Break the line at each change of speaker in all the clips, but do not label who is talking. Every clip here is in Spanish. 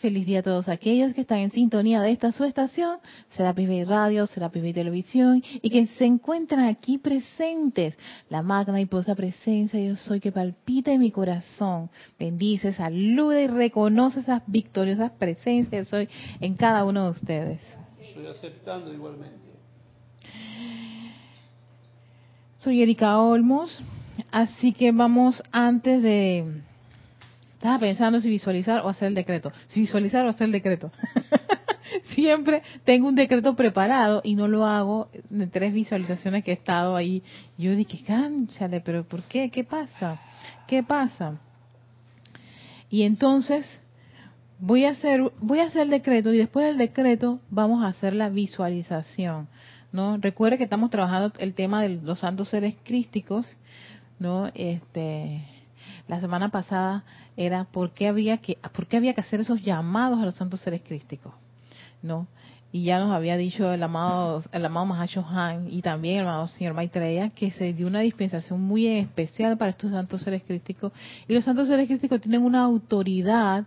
Feliz día a todos aquellos que están en sintonía de esta su estación, Serapis Bay Radio, Serapis Bay Televisión, y que se encuentran aquí presentes. La magna y posa presencia yo soy que palpita en mi corazón. Bendice, saluda y reconoce esas victoriosas presencias soy en cada uno de ustedes.
Estoy aceptando igualmente.
Soy Erika Olmos, así que vamos antes de estaba pensando si visualizar o hacer el decreto. Si visualizar o hacer el decreto. Siempre tengo un decreto preparado y no lo hago de tres visualizaciones que he estado ahí. Yo dije, cánchale, pero ¿por qué? ¿Qué pasa? ¿Qué pasa? Y entonces voy a hacer voy a hacer el decreto y después del decreto vamos a hacer la visualización, ¿no? Recuerde que estamos trabajando el tema de los santos seres crísticos, ¿no? Este la semana pasada era por qué había que, por qué había que hacer esos llamados a los santos seres crísticos, ¿no? Y ya nos había dicho el amado, el amado Mahacho Han y también el amado señor Maitreya que se dio una dispensación muy especial para estos santos seres crísticos. Y los santos seres crísticos tienen una autoridad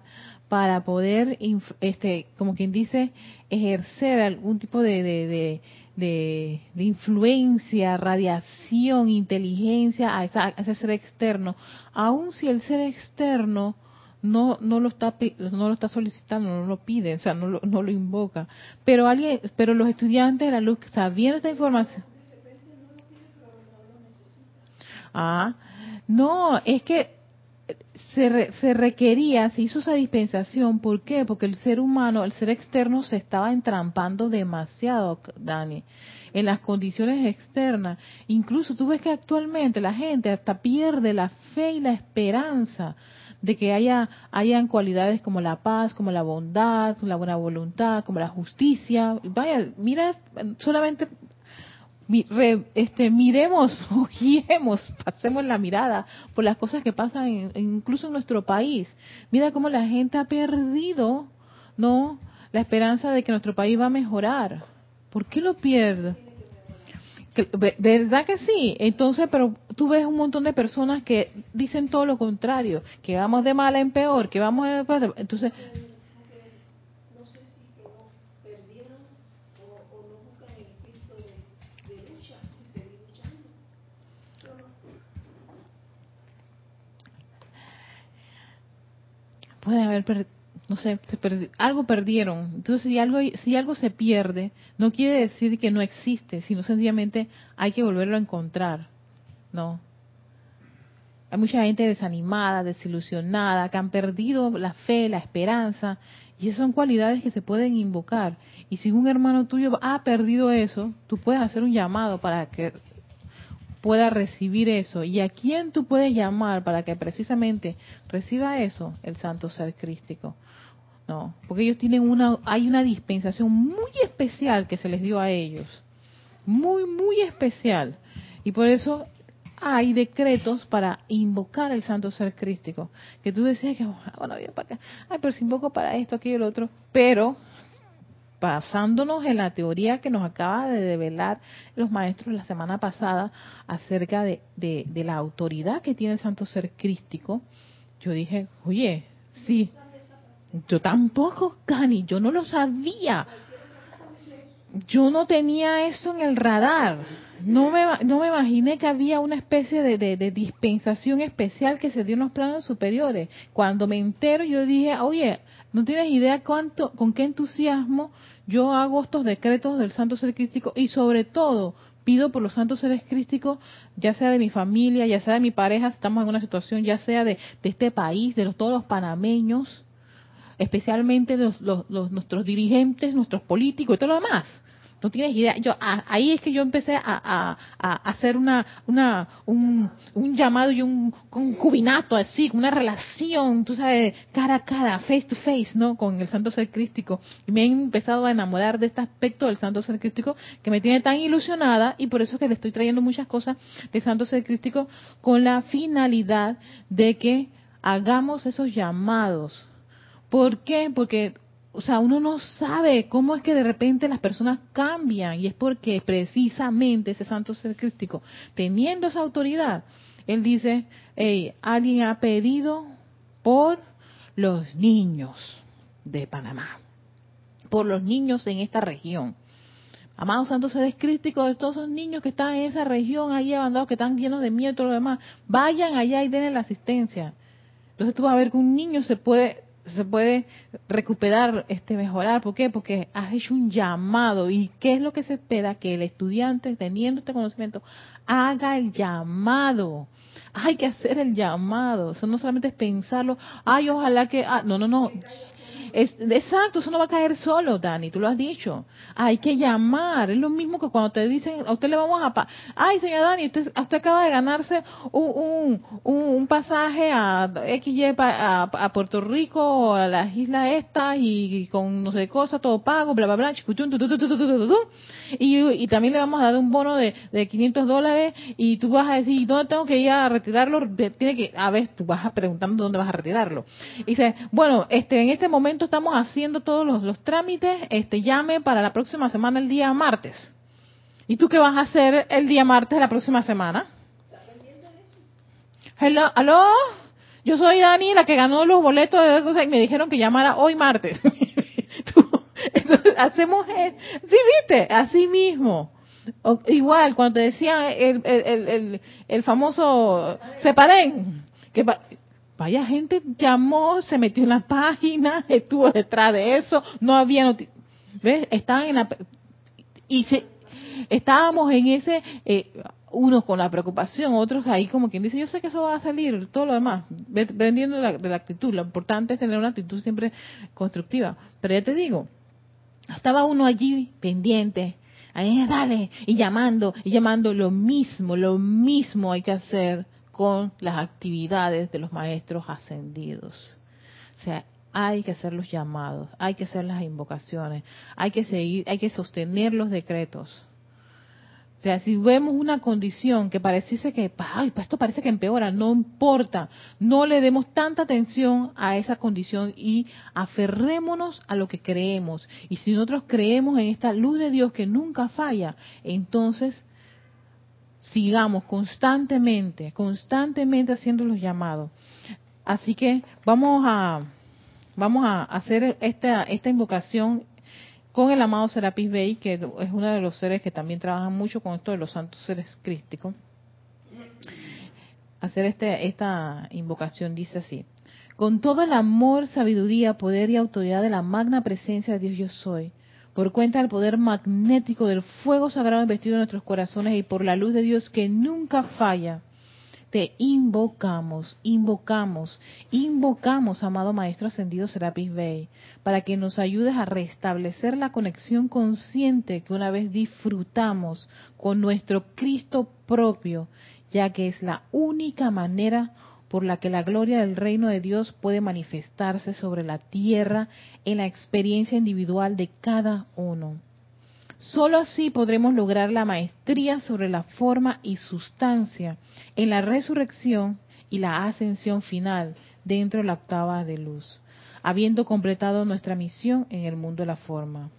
para poder, este, como quien dice, ejercer algún tipo de, de, influencia, radiación, inteligencia a, ese ser externo, aun si el ser externo no no lo está no lo está solicitando, no lo pide, o sea, no lo, no lo invoca. Pero alguien, pero los estudiantes de la luz sabiendo esta información. Ah, no, es que se, se requería, se hizo esa dispensación, ¿por qué? Porque el ser humano, el ser externo se estaba entrampando demasiado, Dani, en las condiciones externas. Incluso tú ves que actualmente la gente hasta pierde la fe y la esperanza de que haya hayan cualidades como la paz, como la bondad, la buena voluntad, como la justicia. Vaya, mira, solamente este, miremos, ojeemos, pasemos la mirada por las cosas que pasan incluso en nuestro país. Mira cómo la gente ha perdido, ¿no? La esperanza de que nuestro país va a mejorar. ¿Por qué lo pierde? ¿Verdad que sí? Entonces, pero tú ves un montón de personas que dicen todo lo contrario, que vamos de mal en peor, que vamos de... Entonces, pueden haber, no sé, algo perdieron. Entonces, si algo, si algo se pierde, no quiere decir que no existe, sino sencillamente hay que volverlo a encontrar. No. Hay mucha gente desanimada, desilusionada, que han perdido la fe, la esperanza, y esas son cualidades que se pueden invocar. Y si un hermano tuyo ha perdido eso, tú puedes hacer un llamado para que pueda recibir eso. ¿Y a quién tú puedes llamar para que precisamente reciba eso? El santo ser crístico. No, porque ellos tienen una, hay una dispensación muy especial que se les dio a ellos. Muy, muy especial. Y por eso hay decretos para invocar el santo ser crístico. Que tú decías que, bueno, bien para acá. Ay, pero si invoco para esto, aquello, lo otro. Pero basándonos en la teoría que nos acaba de develar los maestros la semana pasada acerca de, la autoridad que tiene el santo ser crístico, yo dije, oye, sí, yo tampoco, Cani, yo no lo sabía. Yo no tenía eso en el radar. No me, no me imaginé que había una especie de, de, dispensación especial que se dio en los planos superiores. Cuando me entero, yo dije, oye, no tienes idea cuánto, con qué entusiasmo yo hago estos decretos del Santo Ser Crístico y sobre todo pido por los santos seres crísticos, ya sea de mi familia, ya sea de mi pareja, si estamos en una situación, ya sea de, este país, de los, todos los panameños, especialmente los, los, nuestros dirigentes, nuestros políticos y todo lo demás. No tienes idea. Yo ah, ahí es que yo empecé a, hacer una, una un, un, llamado y un concubinato así, una relación, tú sabes, cara a cara, face to face, ¿no? Con el Santo Ser Crístico. Y me he empezado a enamorar de este aspecto del Santo Ser Crístico que me tiene tan ilusionada y por eso que le estoy trayendo muchas cosas de Santo Ser Crístico con la finalidad de que hagamos esos llamados. ¿Por qué? Porque o sea, uno no sabe cómo es que de repente las personas cambian y es porque precisamente ese santo ser crístico, teniendo esa autoridad, él dice, hey, alguien ha pedido por los niños. de Panamá, por los niños en esta región. Amados santos seres críticos de todos esos niños que están en esa región ahí abandonados, que están llenos de miedo y todo lo demás, vayan allá y denle la asistencia. Entonces tú vas a ver que un niño se puede se puede recuperar, este mejorar. ¿Por qué? Porque has hecho un llamado. ¿Y qué es lo que se espera? Que el estudiante, teniendo este conocimiento, haga el llamado. Hay que hacer el llamado. Eso no solamente es pensarlo. Ay, ojalá que... Ah, no, no, no. Es, exacto, eso no va a caer solo, Dani, tú lo has dicho. Hay que llamar, es lo mismo que cuando te dicen, a usted le vamos a... Ay, señor Dani, usted, usted acaba de ganarse un, un, un pasaje a XY, a, a, Puerto Rico, o a las islas estas, y, con no sé cosa, todo pago, bla, bla, bla, y, y también le vamos a dar un bono de, de 500 dólares, y tú vas a decir, ¿dónde tengo que ir a retirarlo? Tiene que, a ver, tú vas a preguntando dónde vas a retirarlo. Y dice, bueno, este, en este momento estamos haciendo todos los, trámites, este llame para la próxima semana el día martes. ¿Y tú qué vas a hacer el día martes de la próxima semana? Hello, ¿aló? Yo soy Dani, la que ganó los boletos de y me dijeron que llamara hoy martes. Entonces, hacemos, sí, viste, así mismo. igual, cuando te decían el, el, el, el famoso separen, que Vaya gente llamó, se metió en la página, estuvo detrás de eso, no había noticias. ¿Ves? Estaban en la. Y se, estábamos en ese. Eh, unos con la preocupación, otros ahí como quien dice, yo sé que eso va a salir, todo lo demás, dependiendo de la, de la actitud. Lo importante es tener una actitud siempre constructiva. Pero ya te digo, estaba uno allí pendiente, ahí dale, y llamando, y llamando lo mismo, lo mismo hay que hacer con las actividades de los maestros ascendidos. O sea, hay que hacer los llamados, hay que hacer las invocaciones, hay que seguir, hay que sostener los decretos. O sea, si vemos una condición que pareciese que, ay, pues esto parece que empeora, no importa, no le demos tanta atención a esa condición y aferrémonos a lo que creemos. Y si nosotros creemos en esta luz de Dios que nunca falla, entonces sigamos constantemente, constantemente haciendo los llamados. Así que vamos a vamos a hacer esta esta invocación con el amado Serapis Bey, que es uno de los seres que también trabajan mucho con esto de los santos seres crísticos. Hacer este, esta invocación dice así: Con todo el amor, sabiduría, poder y autoridad de la magna presencia de Dios yo soy por cuenta del poder magnético del fuego sagrado investido en nuestros corazones y por la luz de Dios que nunca falla, te invocamos, invocamos, invocamos, amado Maestro Ascendido Serapis Bey, para que nos ayudes a restablecer la conexión consciente que una vez disfrutamos con nuestro Cristo propio, ya que es la única manera por la que la gloria del reino de Dios puede manifestarse sobre la tierra en la experiencia individual de cada uno. Solo así podremos lograr la maestría sobre la forma y sustancia en la resurrección y la ascensión final dentro de la octava de luz, habiendo completado nuestra misión en el mundo de la forma.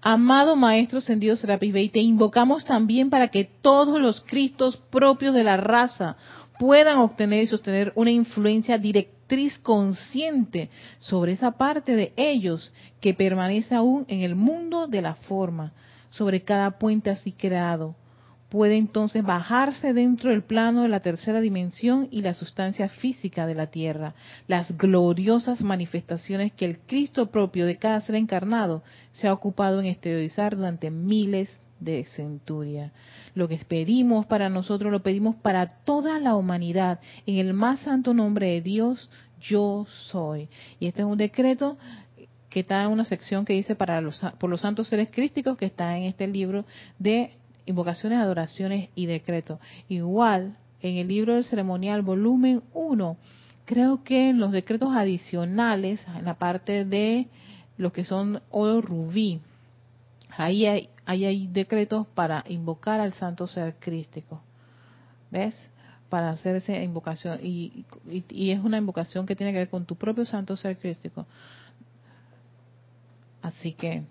Amado Maestro Ascendido Serapis Bey, te invocamos también para que todos los Cristos propios de la raza puedan obtener y sostener una influencia directriz consciente sobre esa parte de ellos que permanece aún en el mundo de la forma, sobre cada puente así creado. Puede entonces bajarse dentro del plano de la tercera dimensión y la sustancia física de la Tierra, las gloriosas manifestaciones que el Cristo propio de cada ser encarnado se ha ocupado en exteriorizar durante miles de centuria. Lo que pedimos para nosotros lo pedimos para toda la humanidad. En el más santo nombre de Dios, yo soy. Y este es un decreto que está en una sección que dice para los, por los santos seres crísticos que está en este libro de invocaciones, adoraciones y decretos. Igual, en el libro del ceremonial, volumen 1, creo que en los decretos adicionales, en la parte de lo que son oro rubí, ahí hay ahí hay decretos para invocar al santo ser crístico. ¿Ves? Para hacer esa invocación. Y, y, es una invocación que tiene que ver con tu propio santo ser crístico. Así que,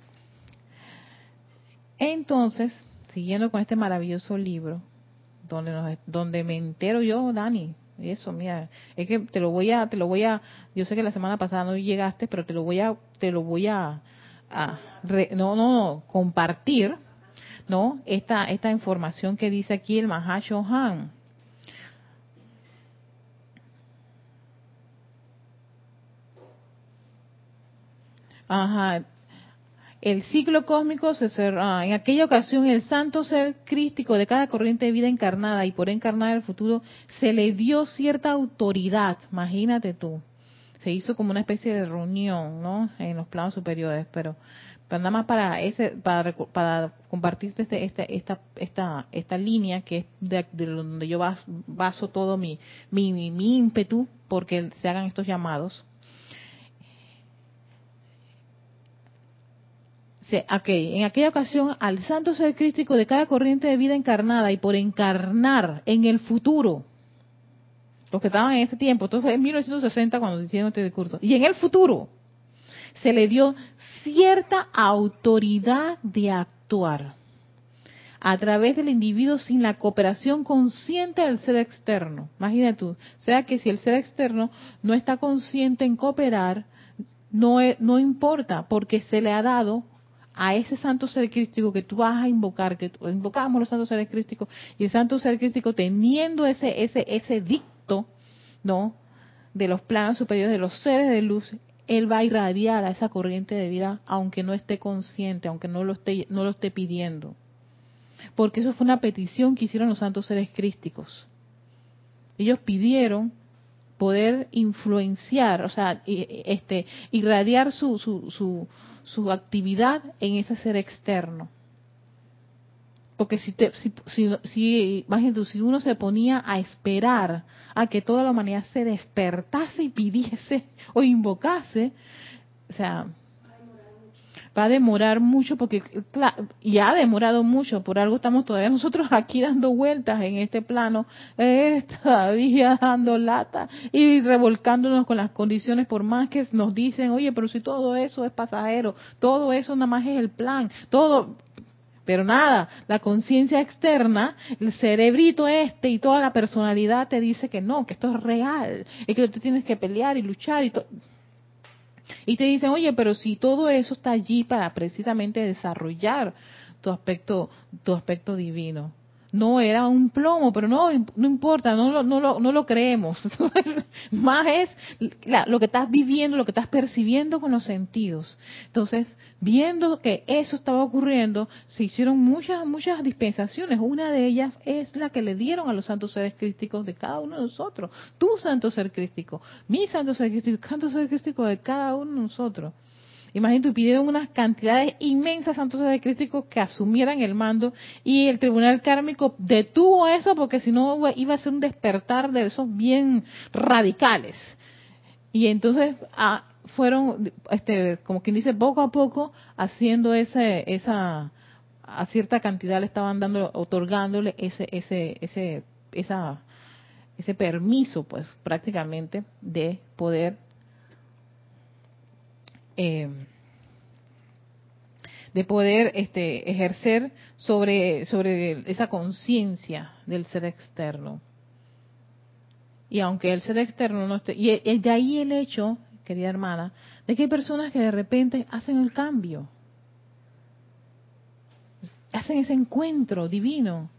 entonces, siguiendo con este maravilloso libro, donde, nos, donde me entero yo, Dani, Y eso, mira, es que te lo voy a, te lo voy a, yo sé que la semana pasada no llegaste, pero te lo voy a, te lo voy a, no, no, no, compartir, ¿no? Esta, esta información que dice aquí el Mahashohan. Ajá, el ciclo cósmico se cerró. En aquella ocasión, el santo ser crístico de cada corriente de vida encarnada y por encarnar el futuro, se le dio cierta autoridad. Imagínate tú. Se hizo como una especie de reunión, ¿no? En los planos superiores, pero, nada más para ese, para, para compartirte este, este, esta, esta, esta línea que es de, donde yo baso todo mi, mi, mi ímpetu porque se hagan estos llamados en aquella ocasión al santo ser crístico de cada corriente de vida encarnada y por encarnar en el futuro, los que estaban en ese tiempo, esto fue en 1960 cuando hicieron este discurso, y en el futuro se le dio cierta autoridad de actuar a través del individuo sin la cooperación consciente del ser externo. Imagínate tú, o sea que si el ser externo no está consciente en cooperar, no, no importa, porque se le ha dado a ese santo ser crístico que tú vas a invocar, que invocamos los santos seres crísticos, y el santo ser crístico teniendo ese, ese, ese dicto, ¿no? De los planos superiores, de los seres de luz, él va a irradiar a esa corriente de vida, aunque no esté consciente, aunque no lo esté, no lo esté pidiendo. Porque eso fue una petición que hicieron los santos seres crísticos. Ellos pidieron poder influenciar, o sea, este, irradiar su, su, su, su actividad en ese ser externo. Porque si, te, si, si, si, si uno se ponía a esperar a que toda la humanidad se despertase y pidiese o invocase, o sea, va a demorar mucho porque ya ha demorado mucho, por algo estamos todavía nosotros aquí dando vueltas en este plano, eh, todavía dando lata y revolcándonos con las condiciones por más que nos dicen, oye, pero si todo eso es pasajero, todo eso nada más es el plan, todo, pero nada, la conciencia externa, el cerebrito este y toda la personalidad te dice que no, que esto es real, y que tú tienes que pelear y luchar y todo y te dicen, oye, pero si todo eso está allí para precisamente desarrollar tu aspecto, tu aspecto divino no era un plomo, pero no, no importa, no, lo, no, lo, no lo creemos. Más es lo que estás viviendo, lo que estás percibiendo con los sentidos. Entonces, viendo que eso estaba ocurriendo, se hicieron muchas, muchas dispensaciones. Una de ellas es la que le dieron a los santos seres crísticos de cada uno de nosotros. Tu santo ser crístico, mi santo ser crístico, el santo ser crístico de cada uno de nosotros. Imagínate, pidieron unas cantidades inmensas santos de críticos que asumieran el mando y el tribunal kármico detuvo eso porque si no iba a ser un despertar de esos bien radicales. Y entonces ah, fueron, este, como quien dice, poco a poco haciendo ese, esa, a cierta cantidad le estaban dando, otorgándole ese, ese, ese, esa, ese permiso, pues, prácticamente, de poder eh, de poder este, ejercer sobre, sobre esa conciencia del ser externo. Y aunque el ser externo no esté, y de ahí el hecho, querida hermana, de que hay personas que de repente hacen el cambio, hacen ese encuentro divino.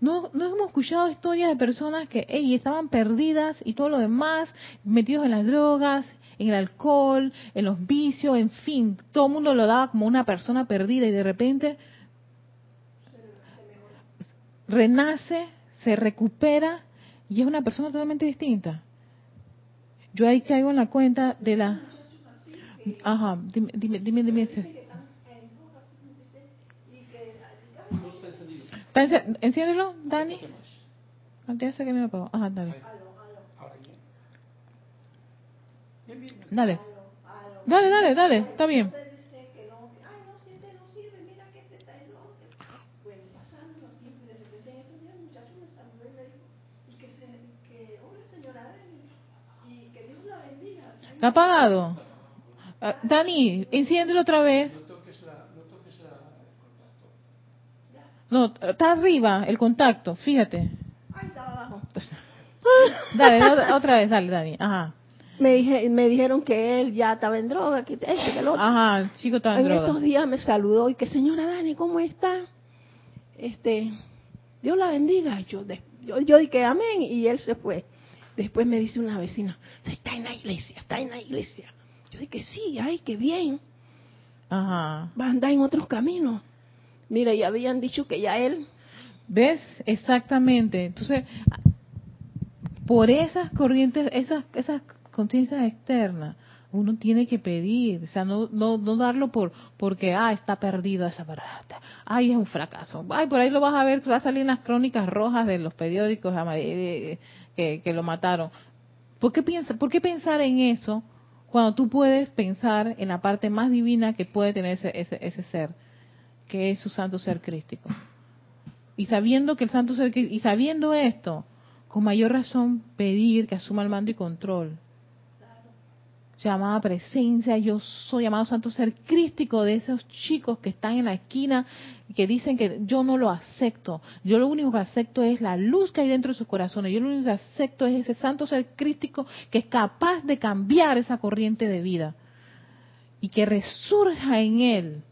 No, no hemos escuchado historias de personas que estaban perdidas y todo lo demás, metidos en las drogas, en el alcohol, en los vicios, en fin, todo el mundo lo daba como una persona perdida y de repente renace, se recupera y es una persona totalmente distinta. Yo ahí caigo en la cuenta de la... Ajá, dime, dime, dime. dime. Enciéndelo, Dani. Antes que me lo Ajá, dale. Dale. Dale, dale, dale, está bien. ¿Está apagado? Ah, Dani, enciéndelo otra vez. No, está arriba el contacto, fíjate. Dale, otra- otra vez, dale, Dani. Ajá.
Me, dije, me dijeron que él ya estaba en droga, que este, que el otro.
Ajá, chico estaba en
en
droga.
estos días me saludó y que señora Dani, ¿cómo está? Este, Dios la bendiga. Yo, yo, yo dije amén y él se fue. Después me dice una vecina, está en la iglesia, está en la iglesia. Yo dije, sí, ay, qué bien,
Ajá.
va a andar en otros caminos. Mira, ya habían dicho que ya él,
¿Ves? Exactamente. Entonces, por esas corrientes, esas, esas conciencias externas, uno tiene que pedir, o sea, no, no, no darlo por porque, ah, está perdido esa barata, ay, es un fracaso, ay, por ahí lo vas a ver, va a salir en las crónicas rojas de los periódicos ama- eh, que, lo mataron. ¿Por qué, piensa, ¿Por pensar en eso cuando tú puedes pensar en la parte más divina que puede tener ese, ese, ese ser, que es su santo ser crístico? y sabiendo que el santo ser y sabiendo esto con mayor razón pedir que asuma el mando y control llamada presencia yo soy llamado santo ser crístico de esos chicos que están en la esquina y que dicen que yo no lo acepto. Yo lo único que acepto es la luz que hay dentro de sus corazones. Yo lo único que acepto es ese santo ser crístico que es capaz de cambiar esa corriente de vida y que resurja en él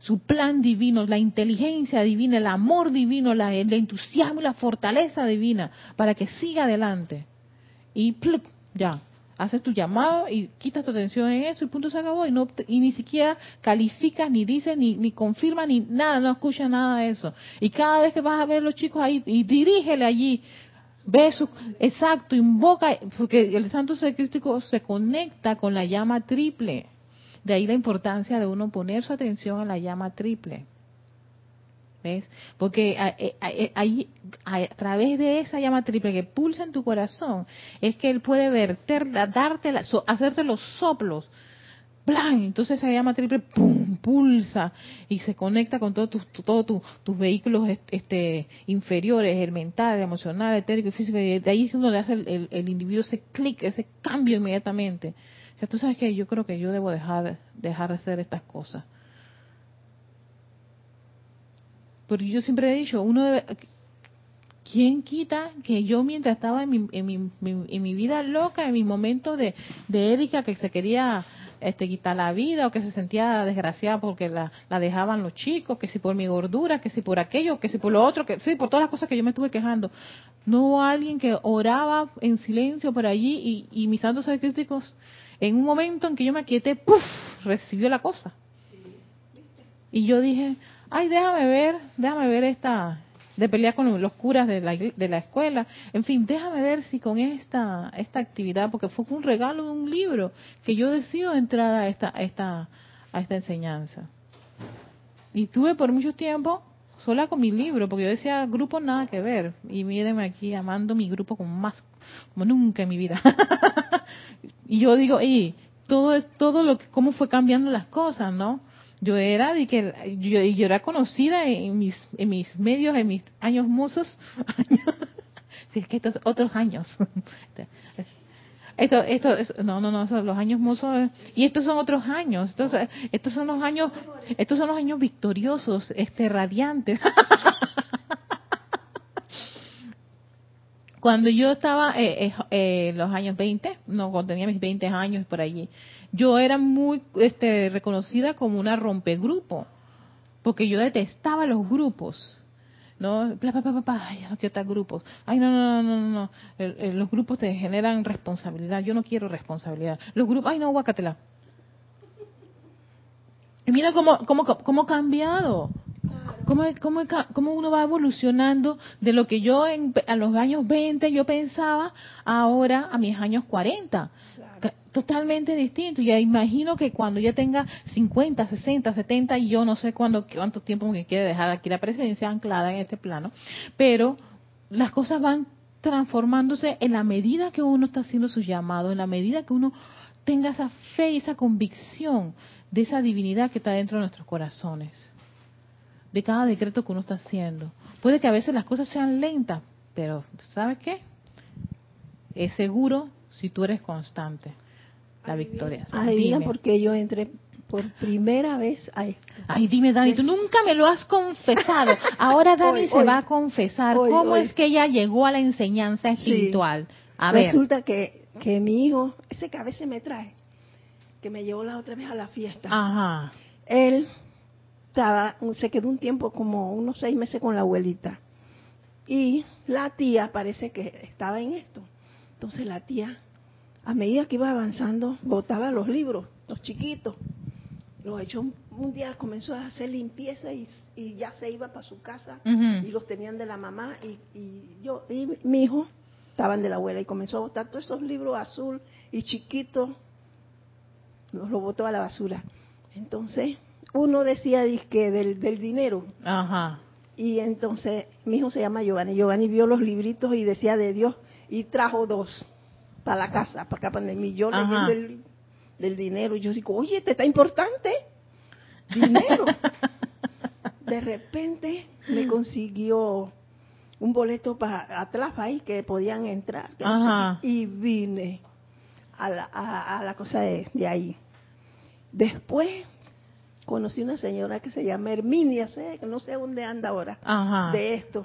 su plan divino, la inteligencia divina, el amor divino, la, el entusiasmo y la fortaleza divina para que siga adelante. Y plup, ya, haces tu llamado y quitas tu atención en eso y punto se acabó y no y ni siquiera calificas ni dices ni ni confirmas ni nada, no escuchas nada de eso. Y cada vez que vas a ver los chicos ahí y dirígele allí Ve su, exacto, invoca, porque el santo ser crístico se conecta con la llama triple. De ahí la importancia de uno poner su atención a la llama triple. ¿Ves? Porque a- a- ahí, a, través de esa llama triple que pulsa en tu corazón, es que él puede verter, darte, la- so- hacerte los soplos. ¡Plan! Entonces esa llama triple ¡pum! pulsa y se conecta con todos tus tu- todos tus- vehículos est- este, inferiores, el mental, el emocional, el etérico y físico. Y de ahí es donde hace el, el- el individuo ese clic, ese cambio inmediatamente. O sea, tú sabes que yo creo que yo debo dejar, dejar de hacer estas cosas. Porque yo siempre he dicho, uno debe, ¿quién quita que yo mientras estaba en mi, en mi, mi- en mi vida loca, en mis momentos de, de Erika que se quería este, quitar la vida o que se sentía desgraciada porque la, la dejaban los chicos, que si por mi gordura, que si por aquello, que si por lo otro, que sí, por todas las cosas que yo me estuve quejando. No hubo alguien que oraba en silencio por allí y, y mis santos críticos, en un momento en que yo me quieté, ¡puf! recibió la cosa. Y yo dije, ay, déjame ver, déjame ver esta, de pelear con los curas de la, de la escuela. En fin, déjame ver si con esta, esta actividad, porque fue un regalo de un libro, que yo decido entrar a esta, esta, a esta enseñanza. Y tuve por mucho tiempo sola con mi libro, porque yo decía, grupo nada que ver. Y mírenme aquí amando mi grupo como más, como nunca en mi vida. y yo digo, y todo es, todo lo que, cómo fue cambiando las cosas, ¿no? Yo era de que yo, yo era conocida en mis en mis medios, en mis años mozos. si es que estos otros años. Esto, esto, es- no, no, no, son los años mozos y estos son otros años. Estos, estos son los años, estos son los años victoriosos, este radiantes. Cuando yo estaba eh, eh, eh, los años 20, no, cuando tenía mis 20 años por allí, yo era muy este, reconocida como una rompegrupo, porque yo detestaba los grupos. ¿no? Bla, bla, bla, bla, Ay, yo no quiero estar grupos. Ay, no, no, no, no, no. no. El- el- los grupos te generan responsabilidad. Yo no quiero responsabilidad. Los grupos, ay, no, guácatela. Y mira cómo, cómo, cómo ha cambiado. Cómo, cómo, cómo uno va evolucionando de lo que yo en, a los años 20 yo pensaba ahora a mis años 40. Ca- Totalmente distinto. Ya imagino que cuando ya tenga 50, 60, 70, y yo no sé cuándo, cuánto tiempo me quiere dejar aquí la presencia anclada en este plano, pero las cosas van transformándose en la medida que uno está haciendo su llamado, en la medida que uno tenga esa fe y esa convicción de esa divinidad que está dentro de nuestros corazones, de cada decreto que uno está haciendo. Puede que a veces las cosas sean lentas, pero ¿sabes qué? Es seguro si tú eres constante la victoria.
Adivina
Dime.
por qué yo entré por primera vez a esto.
Ay, dime, Dani, tú nunca me lo has confesado. Ahora Dani
Hoy,
se
hoy.
va a confesar.
Hoy,
¿Cómo es que ella llegó a la enseñanza espiritual? A ver.
Resulta que, que mi hijo, ese que a veces me trae, que me llevó la otra vez a la fiesta,
Ajá.
él estaba, se quedó un tiempo como unos seis meses con la abuelita. Y la tía parece que estaba en esto. Entonces la tía, a medida que iba avanzando, botaba los libros, los chiquitos. Los echó un, un día, comenzó a hacer limpieza y, y ya se iba para su casa y los tenían de la mamá y, y yo y mi hijo estaban de la abuela y comenzó a botar todos esos libros azul y chiquitos los lo botó a la basura entonces uno decía que del, del dinero.
Ajá.
y entonces mi hijo se llama Giovanni. Giovanni vio los libritos y decía de Dios y trajo dos para la casa para acá para mí yo leyendo el, del dinero. Y yo digo oye este está importante dinero. De repente me consiguió un boleto para atrás ahí que podían entrar. Que no sé
Ajá.
y vine a la, a, a la cosa de, de ahí. Después conocí una señora que se llama Herminia sé que no sé dónde anda ahora
Ajá.
de esto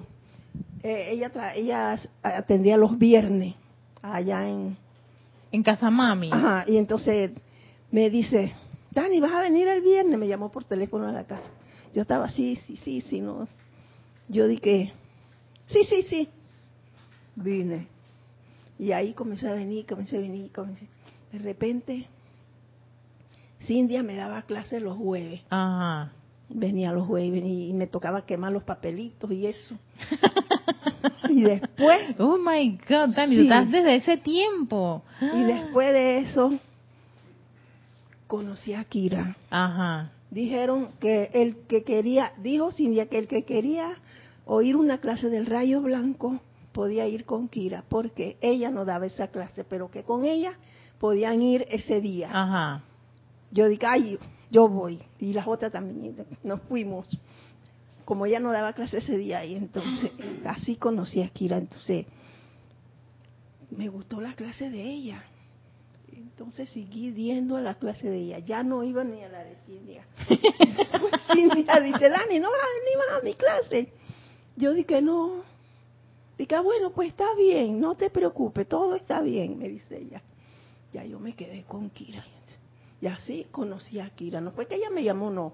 Eh, ella tra- ella atendía los viernes allá en
En casa mami.
Ajá, y entonces me dice, Dani, ¿vas a venir el viernes? Me llamó por teléfono a la casa. Yo estaba, sí, sí, sí, sí, no. Yo dije, sí, sí, sí. Vine. Y ahí comencé a venir, comencé a venir, comencé. De repente, Cindia me daba clase los jueves.
Ajá.
Venía los jueves venía y me tocaba quemar los papelitos y eso. y después
Oh my God, Dani,
Sí.
estás desde ese tiempo.
Y después de eso, conocí a Kira.
Ajá.
Dijeron que el que quería, dijo Cindia que el que quería oír una clase del rayo blanco podía ir con Kira, porque ella no daba esa clase, pero que con ella podían ir ese día.
Ajá.
Yo dije, ay, yo voy. Y las otras también, nos fuimos. Como ella no daba clase ese día, y entonces así conocí a Kira. Entonces, me gustó la clase de ella. Entonces seguí yendo a la clase de ella. Ya no iba ni a la de Cindia. Pues Cindia dice, Dani, no vas a venir más a mi clase. Yo dije, no. Dije, "Ah, bueno, pues está bien, no te preocupes, todo está bien, me dice ella. Ya yo me quedé con Kira. Y así conocí a Kira. No fue que ella me llamó, no.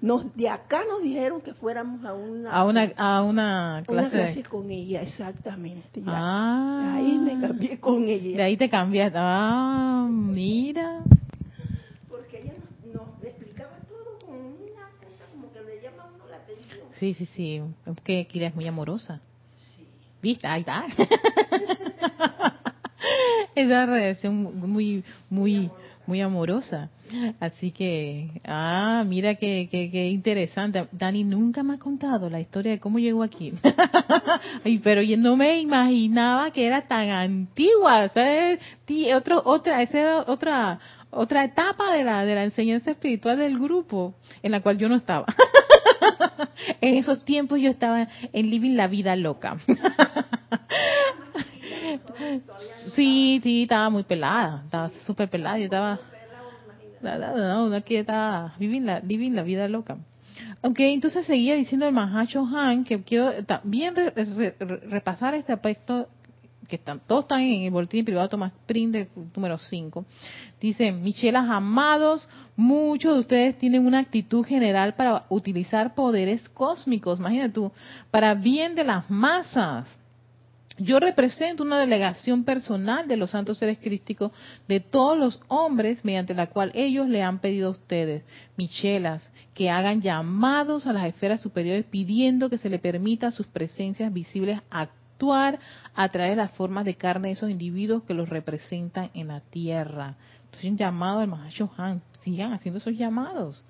Nos, de acá nos dijeron que fuéramos a una,
A una, a una
una
clase.
clase
de-
con ella, exactamente. ya.
Ah.
Ahí me cambié con ella.
De ahí te cambiaste. Ah, mira.
Porque ella nos, nos explicaba todo con una cosa como que le llama a uno la atención.
Sí, sí, sí. Es que Kira es muy amorosa.
Sí.
¿Viste? Ahí está. es una relación muy, muy, muy amorosa. Así que, ah, mira qué, qué, qué interesante. Dani nunca me ha contado la historia de cómo llegó aquí. Pero yo no me imaginaba que era tan antigua. O sea, es ti- otro, otra, otra, otra etapa de la, de la enseñanza espiritual del grupo en la cual yo no estaba. en esos tiempos yo estaba en Living la Vida Loca. sí, sí, estaba muy pelada, estaba súper pelada, yo estaba... No, no, aquí estaba living la, vida loca. Ok, entonces seguía diciendo el Mahacho Han que quiero también re- re- repasar este aspecto que están, todos están en el boletín privado Tomás Print del número 5. Dice, Michelas amados, muchos de ustedes tienen una actitud general para utilizar poderes cósmicos, imagínate tú, para bien de las masas. Yo represento una delegación personal de los santos seres crísticos de todos los hombres mediante la cual ellos le han pedido a ustedes, Michelas, que hagan llamados a las esferas superiores pidiendo que se le permita a sus presencias visibles actuar a través de las formas de carne de esos individuos que los representan en la tierra. Entonces un llamado al Mahashohan, sigan haciendo esos llamados.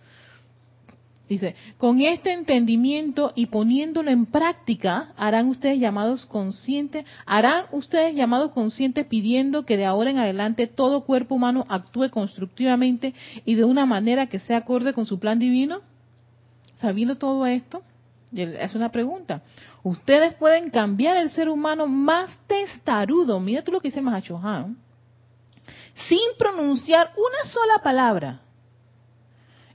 Dice, con este entendimiento y poniéndolo en práctica, harán ustedes llamados conscientes, harán ustedes llamados conscientes pidiendo que de ahora en adelante todo cuerpo humano actúe constructivamente y de una manera que sea acorde con su plan divino. Sabiendo todo esto, hace una pregunta. Ustedes pueden cambiar el ser humano más testarudo, mira tú lo que dice Mahachohan, sin pronunciar una sola palabra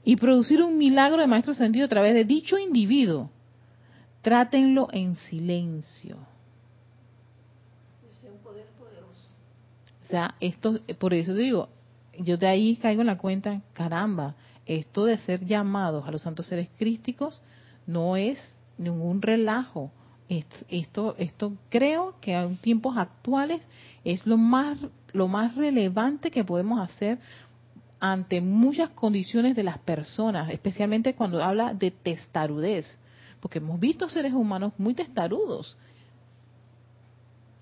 y producir un milagro de maestro sentido a través de dicho individuo. Trátenlo en silencio. O sea, esto, por eso digo, yo de ahí caigo en la cuenta, caramba, esto de ser llamados a los santos seres crísticos no es ningún relajo. Esto, esto creo que en tiempos actuales es lo más, lo más relevante que podemos hacer ante muchas condiciones de las personas, especialmente cuando habla de testarudez, porque hemos visto seres humanos muy testarudos.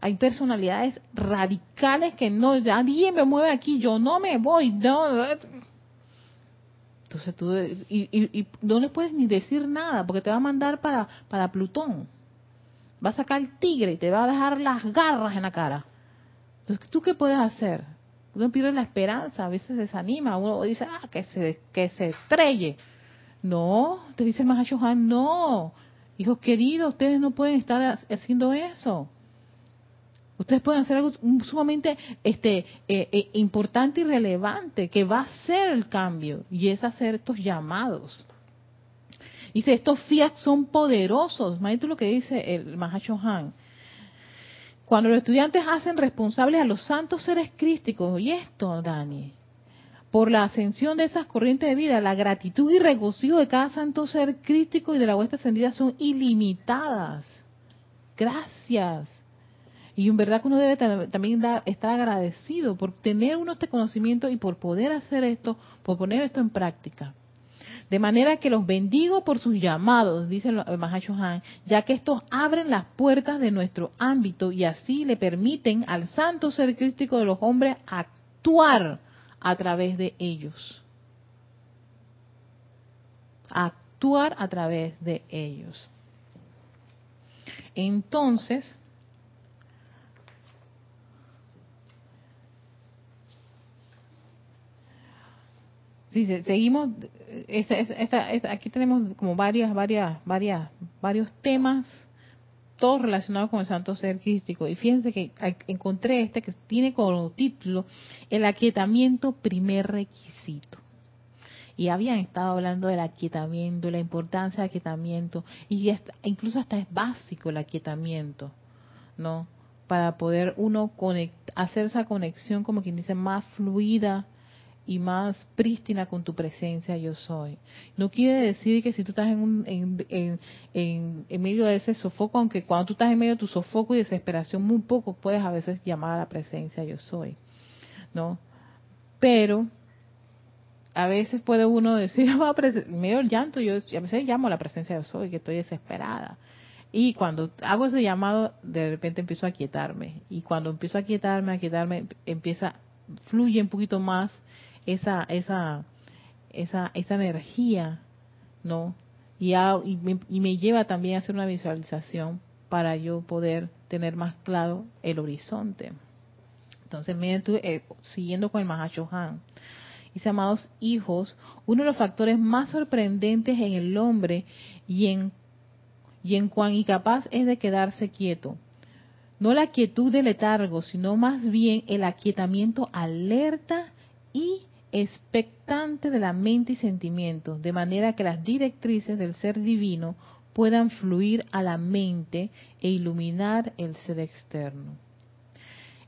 Hay personalidades radicales que no, nadie me mueve aquí, yo no me voy, no, entonces tú, y, no le puedes ni decir nada porque te va a mandar para, para Plutón. Va a sacar el tigre y te va a dejar las garras en la cara. Entonces, ¿tú qué puedes hacer? Uno pierde la esperanza, a veces desanima, uno dice, ah, que se, que se estrelle. No, te dice Mahashohan, no. Hijos queridos, ustedes no pueden estar haciendo eso. Ustedes pueden hacer algo sumamente este, eh, eh, importante y relevante que va a ser el cambio y es hacer estos llamados. Dice, estos fiat son poderosos. Imagínate lo que dice el Han. Cuando los estudiantes hacen responsables a los santos seres crísticos, y esto, Dani, por la ascensión de esas corrientes de vida, la gratitud y regocijo de cada santo ser crístico y de la vuestra ascendida son ilimitadas. Gracias. Y en verdad que uno debe también estar agradecido por tener uno este conocimiento y por poder hacer esto, por poner esto en práctica. De manera que los bendigo por sus llamados, dice el Han, ya que estos abren las puertas de nuestro ámbito y así le permiten al santo ser crístico de los hombres actuar a través de ellos. Actuar a través de ellos. Entonces, Sí, seguimos. aquí tenemos como varias, varias, varias, varios temas, todos relacionados con el santo ser crístico. Y fíjense que encontré este que tiene como título El aquietamiento primer requisito. Y habían estado hablando del aquietamiento, la importancia del aquietamiento, y incluso hasta es básico el aquietamiento, ¿no? Para poder uno hacer esa conexión, como quien dice, más fluida y más prístina con tu presencia yo soy. No quiere decir que si tú estás en, un, en, en, en, medio de ese sofoco, aunque cuando tú estás en medio de tu sofoco y desesperación muy poco puedes a veces llamar a la presencia yo soy, ¿no? Pero a veces puede uno decir, medio el llanto, yo a veces llamo a la presencia yo soy, que estoy desesperada. Y cuando hago ese llamado, de repente empiezo a quietarme. Y cuando empiezo a quietarme, a quietarme, empieza, fluye un poquito más esa, esa, esa, esa energía, ¿no? Y, y, me, y, me, lleva también a hacer una visualización para yo poder tener más claro el horizonte. Entonces, me eh, siguiendo con el Mahashohan. Dice, amados hijos, uno de los factores más sorprendentes en el hombre y en, y en cuán incapaz es de quedarse quieto. No la quietud de letargo, sino más bien el aquietamiento alerta y expectante de la mente y sentimientos, de manera que las directrices del ser divino puedan fluir a la mente e iluminar el ser externo.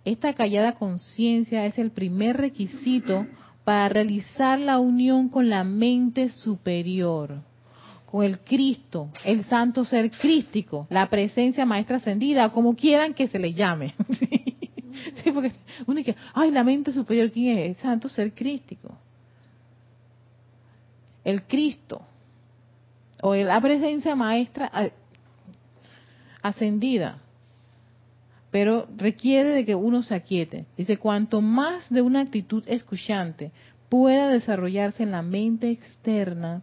Esta callada conciencia es el primer requisito para realizar la unión con la mente superior, con el Cristo, el santo ser crístico, la presencia maestra ascendida, como quieran que se le llame. Sí, porque uno dice, ay, la mente superior, ¿quién es? El santo ser crístico. El Cristo. O la presencia maestra ascendida. Pero requiere de que uno se aquiete. Dice, cuanto más de una actitud escuchante pueda desarrollarse en la mente externa,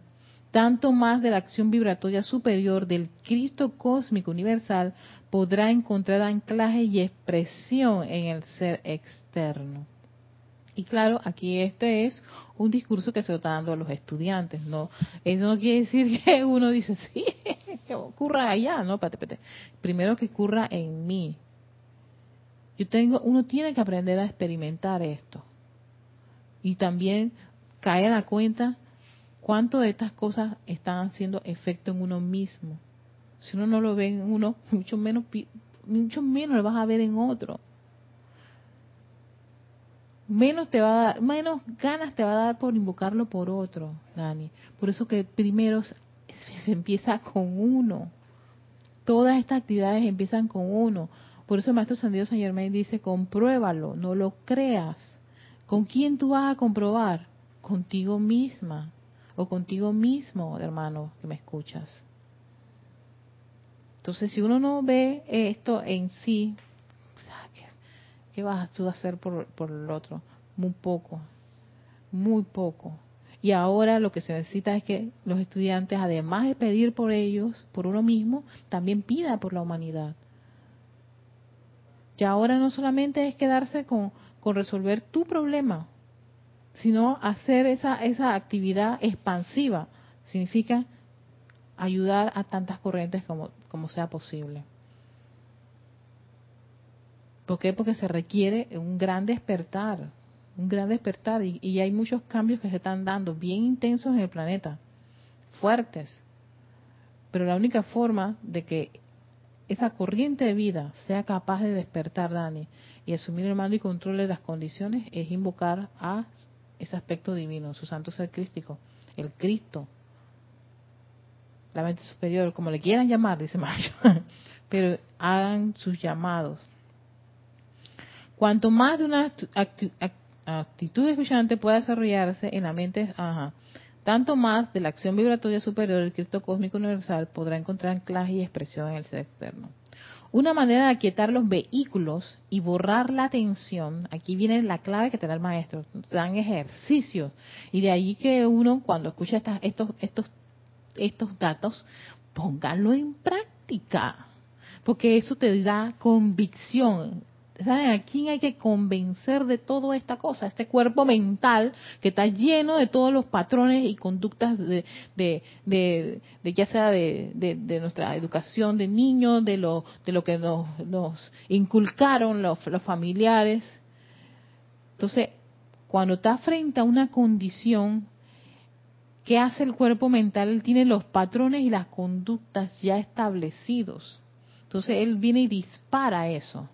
tanto más de la acción vibratoria superior del Cristo cósmico universal podrá encontrar anclaje y expresión en el ser externo. Y claro, aquí este es un discurso que se está dando a los estudiantes, ¿no? Eso no quiere decir que uno dice, sí, que ocurra allá, ¿no? Primero que ocurra en mí. Yo tengo, uno tiene que aprender a experimentar esto. Y también caer a la cuenta ¿Cuánto de estas cosas están haciendo efecto en uno mismo? Si uno no lo ve en uno, mucho menos, mucho menos lo vas a ver en otro. Menos te va a dar, menos ganas te va a dar por invocarlo por otro, Dani. Por eso que primero se empieza con uno. Todas estas actividades empiezan con uno. Por eso el Maestro Sandido San Germain dice, compruébalo, no lo creas. ¿Con quién tú vas a comprobar? Contigo misma o contigo mismo, hermano, que me escuchas. Entonces, si uno no ve esto en sí, ¿qué, vas tú a hacer por, por el otro? Muy poco, muy poco. Y ahora lo que se necesita es que los estudiantes, además de pedir por ellos, por uno mismo, también pida por la humanidad. Y ahora no solamente es quedarse con, con resolver tu problema, sino hacer esa, esa actividad expansiva. Significa ayudar a tantas corrientes como, como sea posible. ¿Por qué? Porque se requiere un gran despertar, un gran despertar y, y, hay muchos cambios que se están dando, bien intensos en el planeta, fuertes. Pero la única forma de que esa corriente de vida sea capaz de despertar, Dani, y asumir el mando y control de las condiciones es invocar a ese aspecto divino, su santo ser crístico, el Cristo, la mente superior, como le quieran llamar, dice Mayo, pero hagan sus llamados. Cuanto más de una actitud escuchante pueda desarrollarse en la mente, tanto más de la acción vibratoria superior, el Cristo cósmico universal podrá encontrar anclaje y expresión en el ser externo. Una manera de aquietar los vehículos y borrar la tensión, aquí viene la clave que te da el maestro, dan ejercicios. Y de ahí que uno cuando escucha estos, estos, estos datos, póngalo en práctica, porque eso te da convicción. ¿Saben a quién hay que convencer de toda esta cosa? Este cuerpo mental que está lleno de todos los patrones y conductas de, de, de, ya sea de, de, nuestra educación de niños, de lo, de lo que nos, nos inculcaron los, los familiares. Entonces, cuando está frente a una condición, ¿qué hace el cuerpo mental? Él tiene los patrones y las conductas ya establecidos. Entonces, él viene y dispara eso.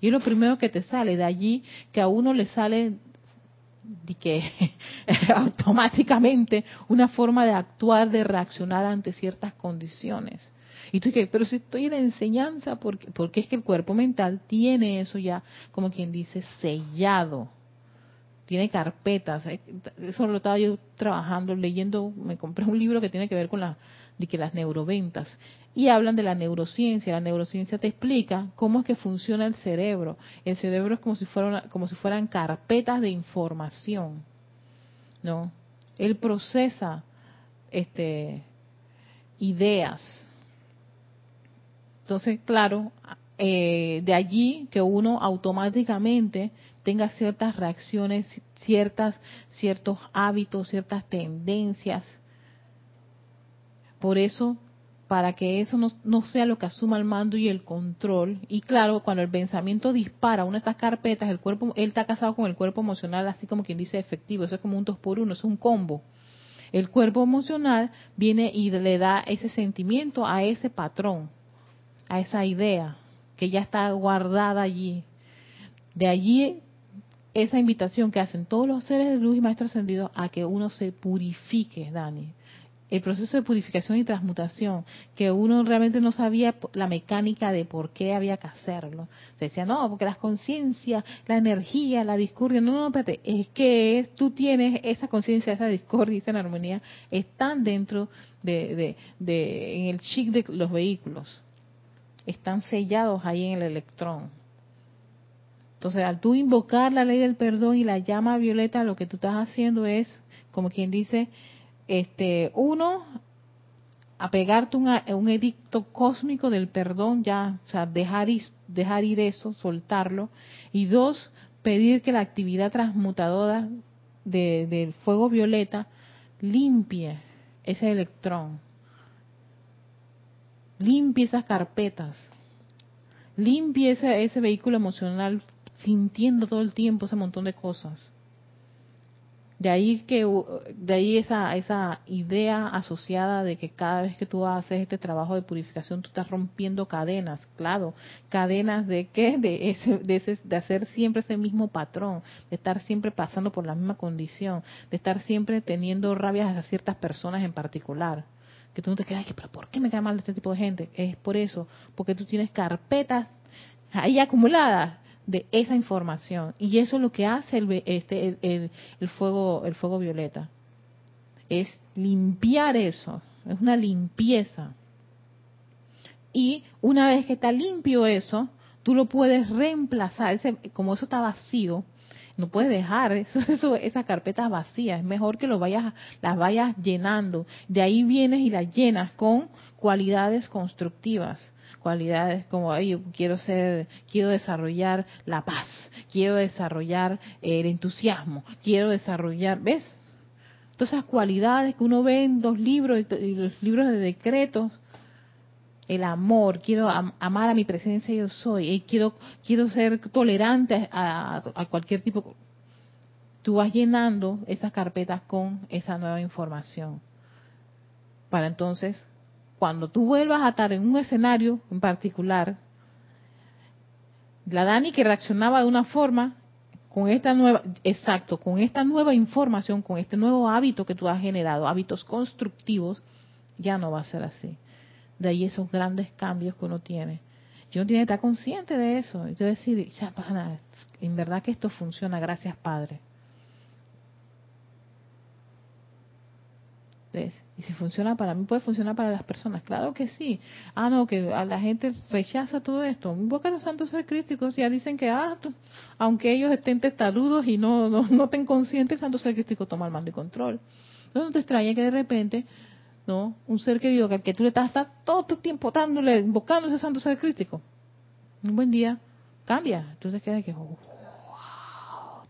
Y es lo primero que te sale de allí, que a uno le sale de que automáticamente una forma de actuar, de reaccionar ante ciertas condiciones. Y tú dices, pero si estoy en enseñanza, porque, porque es que el cuerpo mental tiene eso ya, como quien dice, sellado. Tiene carpetas. Eso lo estaba yo trabajando, leyendo, me compré un libro que tiene que ver con la, de que las neuroventas y hablan de la neurociencia. La neurociencia te explica cómo es que funciona el cerebro. El cerebro es como si fuera como si fueran carpetas de información, ¿no? Él procesa este ideas. Entonces, claro, eh, de allí que uno automáticamente tenga ciertas reacciones, ciertas, ciertos hábitos, ciertas tendencias, por eso, para que eso no, sea lo que asuma el mando y el control, y claro, cuando el pensamiento dispara una de estas carpetas, el cuerpo, él está casado con el cuerpo emocional, así como quien dice efectivo, eso es como un dos por uno, es un combo. El cuerpo emocional viene y le da ese sentimiento a ese patrón, a esa idea que ya está guardada allí. De allí esa invitación que hacen todos los seres de luz y maestros ascendidos a que uno se purifique, Dani, el proceso de purificación y transmutación, que uno realmente no sabía la mecánica de por qué había que hacerlo. Se decía, no, porque las conciencias, la energía, la discordia, no, no, espérate, es que tú tienes esa conciencia, esa discordia, esa armonía, están dentro de, de, de, en el chip de los vehículos, están sellados ahí en el electrón. Entonces, al tú invocar la ley del perdón y la llama violeta, lo que tú estás haciendo es, como quien dice, este, uno, apegarte un, un edicto cósmico del perdón, ya, o sea, dejar, dejar ir eso, soltarlo. Y dos, pedir que la actividad transmutadora de, del fuego violeta limpie ese electrón, limpie esas carpetas, limpie ese, ese, vehículo emocional sintiendo todo el tiempo ese montón de cosas. De ahí que de ahí esa esa idea asociada de que cada vez que tú haces este trabajo de purificación tú estás rompiendo cadenas, claro, cadenas de qué, de ese, de ese, de hacer siempre ese mismo patrón, de estar siempre pasando por la misma condición, de estar siempre teniendo rabias a ciertas personas en particular. Que tú no te quedas, pero ¿por qué me cae mal este tipo de gente? Es por eso, porque tú tienes carpetas ahí acumuladas de esa información. Y eso es lo que hace el, este, el, fuego el fuego violeta. Es limpiar eso. Es una limpieza. Y una vez que está limpio eso tú lo puedes reemplazar. Ese, como eso está vacío no puedes dejar eso, esas carpetas vacías es mejor que lo vayas las vayas llenando. De ahí vienes y las llenas con cualidades constructivas cualidades como yo quiero ser, quiero desarrollar la paz, quiero desarrollar el entusiasmo, quiero desarrollar, ¿ves? Todas esas cualidades que uno ve en los libros, los libros de decretos, el amor, quiero amar a mi presencia yo soy, y quiero, quiero ser tolerante a, a cualquier tipo. Tú vas llenando esas carpetas con esa nueva información. Para entonces cuando tú vuelvas a estar en un escenario en particular, la Dani que reaccionaba de una forma, con esta nueva, exacto, con esta nueva información, con este nuevo hábito que tú has generado, hábitos constructivos, ya no va a ser así. De ahí esos grandes cambios que uno tiene. Yo tiene que estar consciente de eso. Y decir, ya, en verdad que esto funciona, gracias Padre. Y si funciona para mí, puede funcionar para las personas. Claro que sí. Ah, no, que a la gente rechaza todo esto. Invoca a los santos ser críticos. Ya dicen que, ah, aunque ellos estén testarudos y no, no, no estén conscientes, el santo ser crítico toma el mando y control. Entonces no te extraña que de repente, ¿no? Un ser querido que al que tú le estás todo tu tiempo dándole, invocando ese santo ser crítico. Un buen día cambia. Entonces queda que, wow,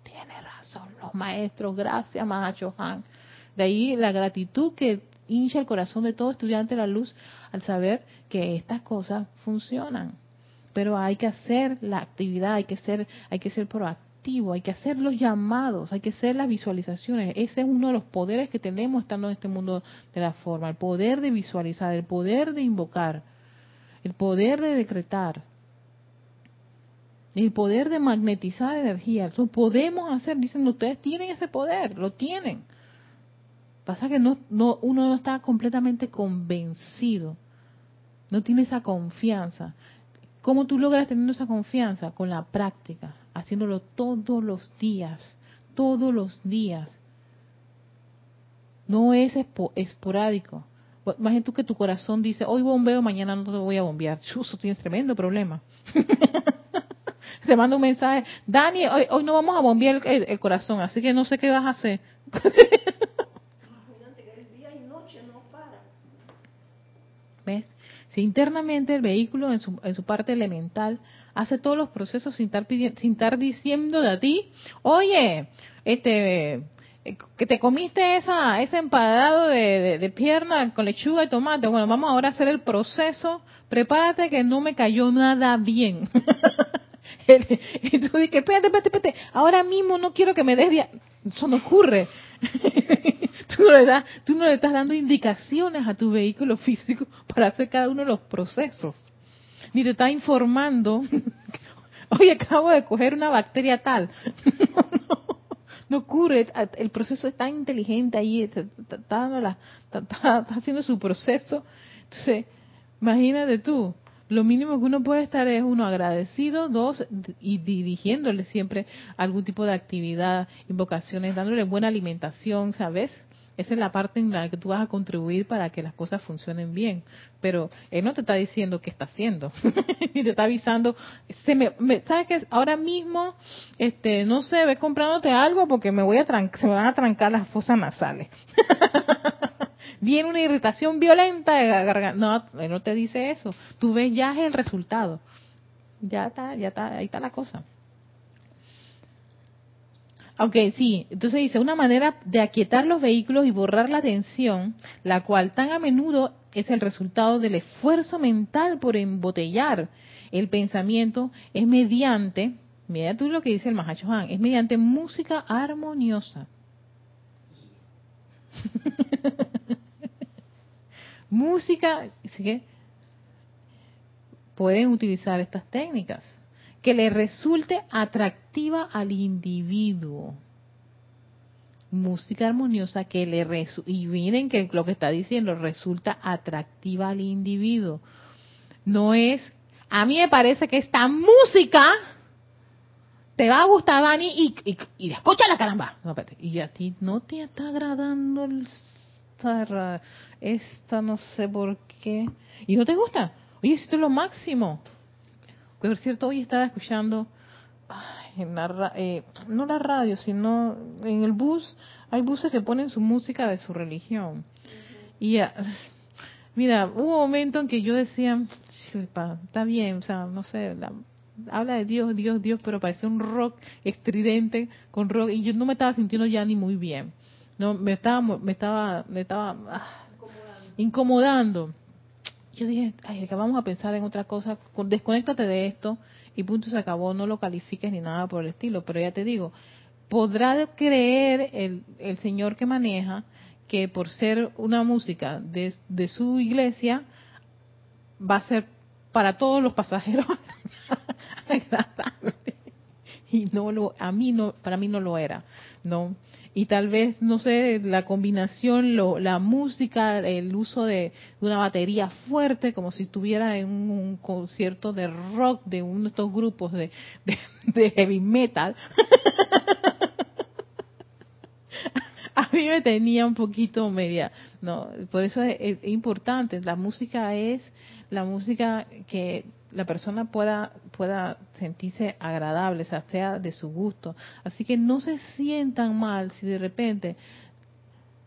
tiene razón los maestros. Gracias, Mahacho Han de ahí la gratitud que hincha el corazón de todo estudiante de la luz al saber que estas cosas funcionan. Pero hay que hacer la actividad, hay que ser, hay que ser proactivo, hay que hacer los llamados, hay que hacer las visualizaciones. Ese es uno de los poderes que tenemos estando en este mundo de la forma, el poder de visualizar, el poder de invocar, el poder de decretar, el poder de magnetizar energía. Eso podemos hacer, dicen ustedes tienen ese poder, lo tienen. Pasa que no, no, uno no está completamente convencido, no tiene esa confianza. ¿Cómo tú logras tener esa confianza? Con la práctica, haciéndolo todos los días, todos los días. No es esporádico. Imagínate que tu corazón dice, hoy bombeo, mañana no te voy a bombear. Chuso, tienes tremendo problema. te mando un mensaje, Dani, hoy, hoy no vamos a bombear el corazón, así que no sé qué vas a hacer. Internamente el vehículo en su, en su parte elemental hace todos los procesos sin estar, sin estar diciendo de a ti, oye, este que te comiste esa ese empadado de, de, pierna con lechuga y tomate. Bueno, vamos ahora a hacer el proceso. Prepárate que no me cayó nada bien. y tú dices, espérate, espérate, espérate. Ahora mismo no quiero que me des... Eso no ocurre. tú, no le das, tú no le estás dando indicaciones a tu vehículo físico para hacer cada uno de los procesos. Ni te está informando, oye, acabo de coger una bacteria tal. no, ocurre, el proceso es tan inteligente ahí, está, está haciendo su proceso. Entonces, imagínate tú, lo mínimo que uno puede estar es uno agradecido, dos, y dirigiéndole siempre algún tipo de actividad, invocaciones, dándole buena alimentación, ¿sabes? Esa es la parte en la que tú vas a contribuir para que las cosas funcionen bien. Pero él no te está diciendo qué está haciendo, ni te está avisando. Se me, ¿Sabes qué? Ahora mismo, este, no sé, ve comprándote algo porque me voy a se me van a trancar las fosas nasales. viene una irritación violenta de garganta. No, no te dice eso. Tú ves ya el resultado. Ya está, ya está, ahí está la cosa. Ok, sí, entonces dice, una manera de aquietar los vehículos y borrar la tensión, la cual tan a menudo es el resultado del esfuerzo mental por embotellar el pensamiento, es mediante, mira tú lo que dice el Mahachohan, es mediante música armoniosa música, así que pueden utilizar estas técnicas que le resulte atractiva al individuo. Música armoniosa que le resu y miren que lo que está diciendo resulta atractiva al individuo. No es, a mí me parece que esta música te va a gustar, Dani, y, y, y escucha la caramba. Y a ti no te está agradando esta, esta no sé por qué. ¿Y no te gusta? Oye, esto es lo máximo. Por cierto, hoy estaba escuchando ay, en la, eh, no la radio, sino en el bus. Hay buses que ponen su música de su religión. Y ya, mira, hubo un momento en que yo decía, está bien, o sea, no sé, la, habla de Dios, Dios, Dios, pero parecía un rock estridente con rock y yo no me estaba sintiendo ya ni muy bien. No, me estaba, me estaba, me estaba ah, incomodando. Yo dije, ay, que vamos a pensar en otra cosa, desconéctate de esto y punto se acabó, no lo califiques ni nada por el estilo, pero ya te digo, podrá creer el, el señor que maneja que por ser una música de, de su iglesia va a ser para todos los pasajeros y no lo a mí no para mí no lo era no y tal vez no sé la combinación lo, la música el uso de, una batería fuerte como si estuviera en un, concierto de rock de uno de estos grupos de, de, heavy metal. A mí me tenía un poquito media no por eso es importante la música es la música que la persona pueda pueda sentirse agradable, sea, sea de su gusto. Así que no se sientan mal si de repente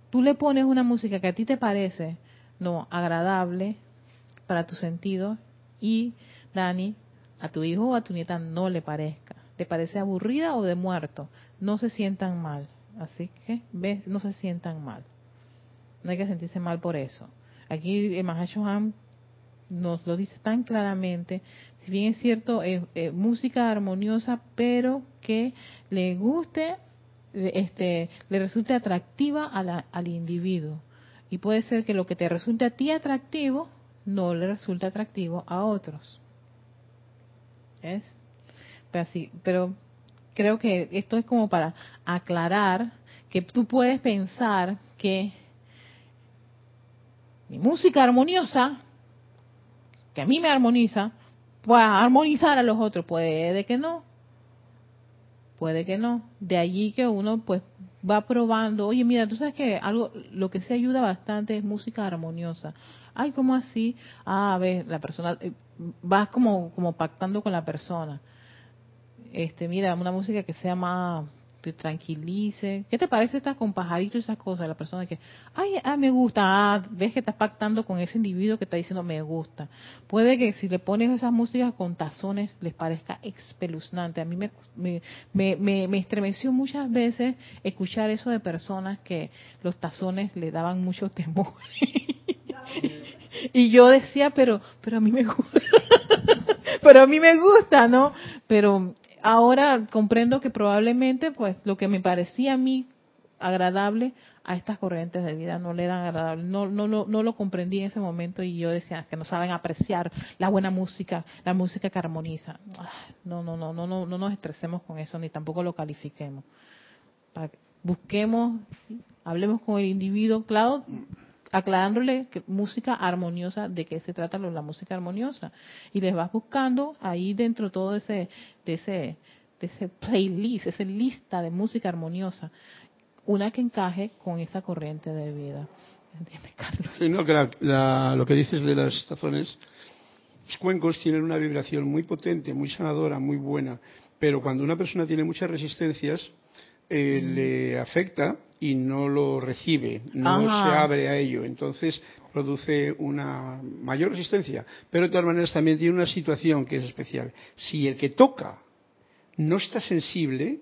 tú le pones una música que a ti te parece no agradable para tu sentido y Dani a tu hijo o a tu nieta no le parezca, te parece aburrida o de muerto, no se sientan mal. Así que ves, no se sientan mal. No hay que sentirse mal por eso. Aquí el Mahashohan nos lo dice tan claramente, si bien es cierto, eh, música armoniosa, pero que le guste, este, le resulte atractiva al individuo. Y puede ser que lo que te resulte a ti atractivo, no le resulte atractivo a otros. ¿Es? Pero, pero creo que esto es como para aclarar que tú puedes pensar que mi música armoniosa que a mí me armoniza, pueda armonizar a los otros. Puede que no. Puede que no. De allí que uno pues va probando. Oye, mira, tú sabes que algo, lo que se ayuda bastante es música armoniosa. Ay, ¿cómo así? Ah, a ver, la persona, eh, vas como, como pactando con la persona. Este, mira, una música que sea más te tranquilice. ¿Qué te parece estar con pajaritos y esas cosas? La persona que, ay, ah, me gusta, ah, ves que estás pactando con ese individuo que está diciendo me gusta. Puede que si le pones esas músicas con tazones les parezca espeluznante. A mí me, me, me, me estremeció muchas veces escuchar eso de personas que los tazones le daban mucho temor. y yo decía, pero, pero a mí me gusta. pero a mí me gusta, ¿no? Pero ahora comprendo que probablemente pues lo que me parecía a mí agradable a estas corrientes de vida no le dan agradable no no no no lo comprendí en ese momento y yo decía que no saben apreciar la buena música la música que armoniza no no no no no no nos estresemos con eso ni tampoco lo califiquemos. Busquemos hablemos con el individuo claro aclarándole que música armoniosa, de qué se trata la música armoniosa. Y les vas buscando ahí dentro todo ese, de ese, de ese playlist, esa lista de música armoniosa, una que encaje con esa corriente de vida.
Sí, no, lo que dices de las tazones, los cuencos tienen una vibración muy potente, muy sanadora, muy buena, pero cuando una persona tiene muchas resistencias, eh, le afecta y no lo recibe, no se abre a ello. Entonces produce una mayor resistencia. Pero de todas maneras también tiene una situación que es especial. Si el que toca no está sensible,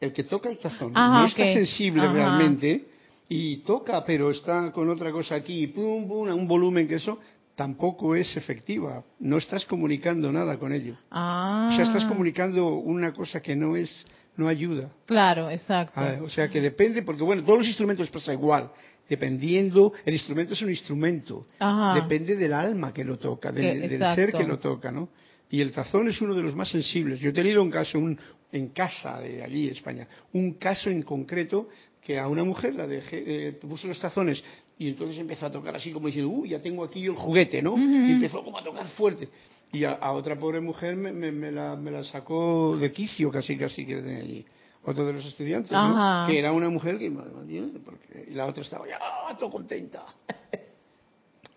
el que toca el tazón no está sensible realmente y toca pero está con otra cosa aquí, pum, pum, un volumen que eso, tampoco es efectiva. No estás comunicando nada con ello. O sea, estás
Ah.
comunicando una cosa que no es no ayuda.
Claro, exacto.
Ah, o sea que depende, porque bueno, todos los instrumentos pasa igual. Dependiendo, el instrumento es un instrumento.
Ajá.
Depende del alma que lo toca, del,
Que-
del ser que lo toca, ¿no? Y el tazón es uno de los más sensibles. Yo he tenido un caso un- en casa de allí, España, un caso en concreto que a una mujer la dejé, eh, puso los tazones y entonces empezó a tocar así como diciendo, uy, ya tengo aquí yo el juguete, ¿no? Y empezó como a tocar fuerte. Y a, a otra pobre mujer me, me- me la, me la sacó de quicio casi, casi que de allí. Otro de los estudiantes, ¿no? Que era una mujer que, porque- y la otra estaba ya, ¡ah, todo contenta!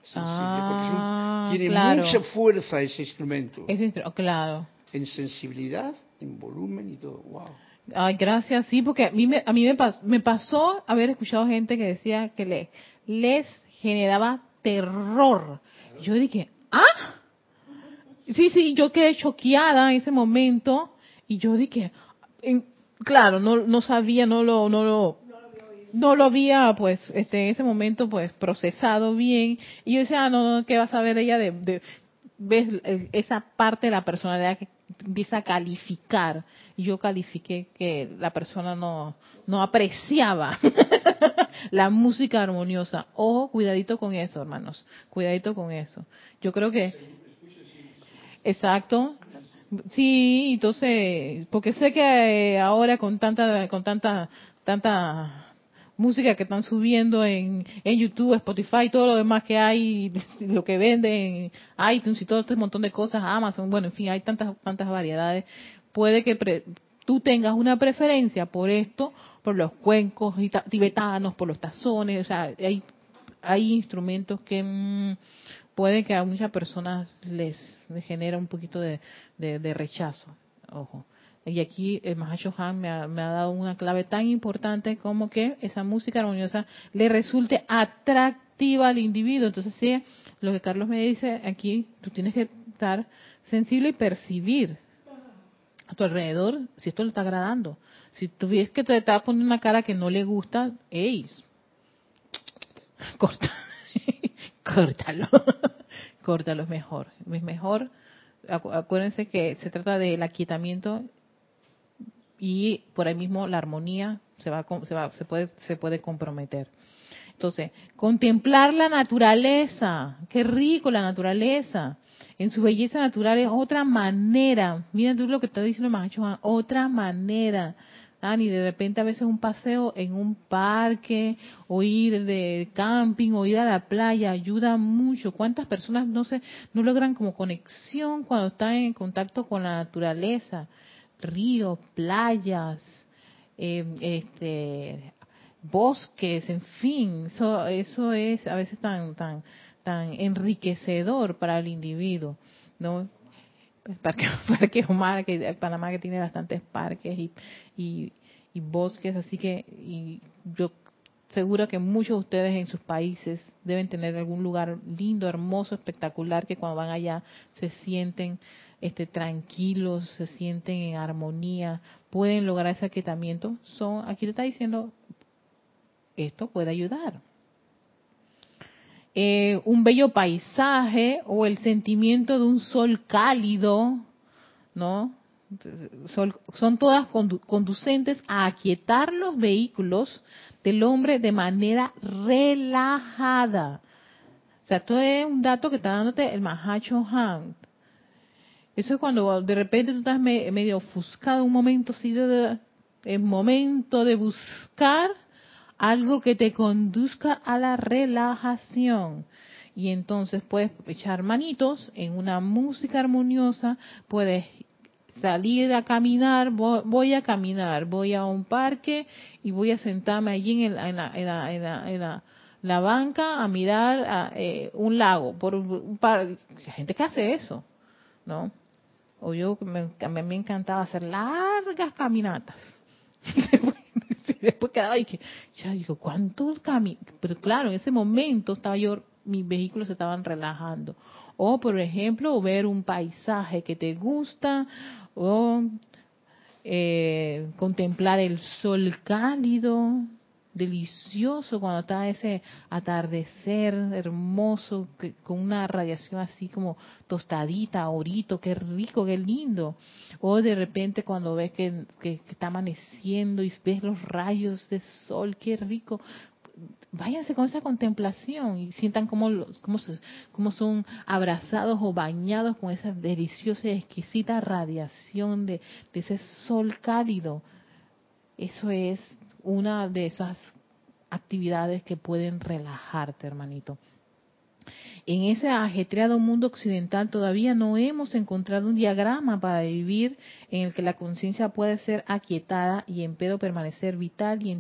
Sensible, porque es un-
Ah,
tiene
claro.
mucha fuerza ese instrumento.
Ese instru- oh, claro.
En sensibilidad, en volumen y todo. ¡Wow!
Ay, gracias, sí, porque a mí me, a mí me, pas- me pasó haber escuchado gente que decía que le, les generaba terror. Yo dije, ¿ah? Sí, sí, yo quedé choqueada en ese momento y yo dije, en- claro, no, no sabía, no lo, no lo, no lo había, pues, este, en ese momento, pues, procesado bien. Y yo decía, ah, no, no, ¿qué va a saber ella de, de- ves esa parte de la personalidad que empieza a calificar? Y yo califiqué que la persona no, no apreciaba la música armoniosa. Ojo, cuidadito con eso, hermanos. Cuidadito con eso. Yo creo que, exacto. Sí, entonces, porque sé que eh, ahora con tanta, con tanta, tanta música que están subiendo en, en YouTube, Spotify, todo lo demás que hay, lo que venden, iTunes y todo este montón de cosas, Amazon, bueno, en fin, hay tantas, tantas variedades. Puede que pre- tú tengas una preferencia por esto, por los cuencos tibetanos, por los tazones, o sea, hay, hay instrumentos que mm, puede que a muchas personas les, les genera un poquito de, rechazo. Ojo. Y aquí el Mahacho Han me ha, me ha dado una clave tan importante como que esa música armoniosa le resulte atractiva al individuo. Entonces, sí, lo que Carlos me dice aquí, tú tienes que estar sensible y percibir a tu alrededor si esto le está agradando. Si tú ves que te está poniendo una cara que no le gusta, ¡ey! Corta. Córtalo. Córtalo es mejor. Es mejor. Acu- Acuérdense que se trata del aquietamiento y por ahí mismo la armonía se va, se va, se puede, se puede comprometer. Entonces, contemplar la naturaleza, qué rico la naturaleza, en su belleza natural es otra manera. Mira tú lo que está diciendo Mahacho otra manera. Ani, de repente a veces un paseo en un parque, o ir de camping, o ir a la playa, ayuda mucho. ¿Cuántas personas no se, no logran como conexión cuando están en contacto con la naturaleza? Ríos, playas, eh, este, bosques, en fin, eso, eso es a veces tan, tan, tan enriquecedor para el individuo, ¿no? Parque, Parque Omar, que Panamá que tiene bastantes parques y, y, bosques, así que y yo seguro que muchos de ustedes en sus países deben tener algún lugar lindo, hermoso, espectacular, que cuando van allá se sienten este, tranquilos, se sienten en armonía, pueden lograr ese aquietamiento. Son, aquí le está diciendo, esto puede ayudar. Eh, un bello paisaje o el sentimiento de un sol cálido, ¿no? Sol- son todas condu- conducentes a aquietar los vehículos del hombre de manera relajada. O sea, esto es un dato que está dándote el Mahacho Han. Eso es cuando de repente tú estás me- medio ofuscado, un momento así de, de- el momento de buscar algo que te conduzca a la relajación. Y entonces puedes echar manitos en una música armoniosa, puedes salir a caminar, vo- voy a caminar, voy a un parque y voy a sentarme allí en, la, en la- en la- en la- la banca a mirar a, eh, un lago. Por un par, gente que hace eso, ¿no? O yo, me, me encantaba hacer largas caminatas. Después quedaba y que, ya digo, ¿cuánto camino? Pero claro, en ese momento estaba yo, mis vehículos se estaban relajando. O, por ejemplo, ver un paisaje que te gusta, o eh, contemplar el sol cálido, delicioso cuando está ese atardecer hermoso con una radiación así como tostadita, orito, qué rico, qué lindo. O de repente cuando ves que, que está amaneciendo y ves los rayos de sol, qué rico váyanse con esa contemplación y sientan cómo, cómo, son abrazados o bañados con esa deliciosa y exquisita radiación de, de ese sol cálido. Eso es una de esas actividades que pueden relajarte, hermanito. En ese ajetreado mundo occidental todavía no hemos encontrado un diagrama para vivir en el que la conciencia puede ser aquietada y en pedo permanecer vital y,